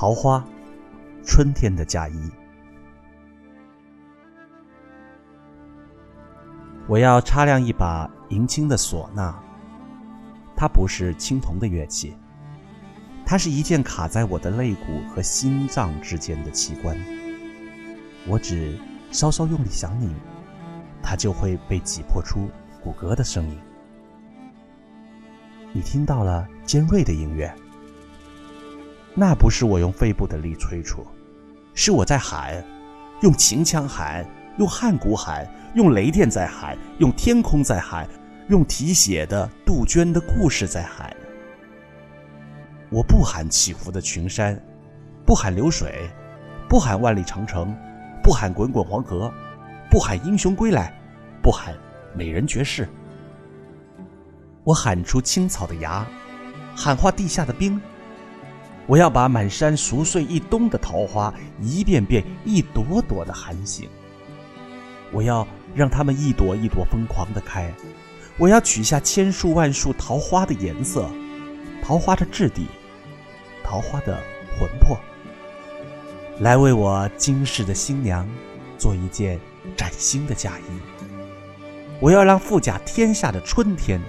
桃花，春天的嫁衣。我要擦亮一把银青的唢呐，它不是青铜的乐器，它是一件卡在我的肋骨和心脏之间的器官。我只稍稍用力想你，它就会被挤破出骨骼的声音。你听到了尖锐的音乐。那不是我用肺部的力催促，是我在喊，用秦腔喊，用汉鼓喊，用雷电在喊，用天空在喊，用题写的杜鹃的故事在喊。我不喊起伏的群山，不喊流水，不喊万里长城，不喊滚滚黄河，不喊英雄归来，不喊美人绝世。我喊出青草的芽，喊化地下的冰。我要把满山熟睡一冬的桃花，一遍遍、一朵朵的喊醒。我要让它们一朵一朵疯狂的开。我要取下千树万树桃花的颜色，桃花的质地，桃花的魂魄，来为我今世的新娘做一件崭新的嫁衣。我要让富甲天下的春天，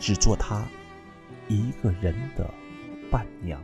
只做她一个人的伴娘。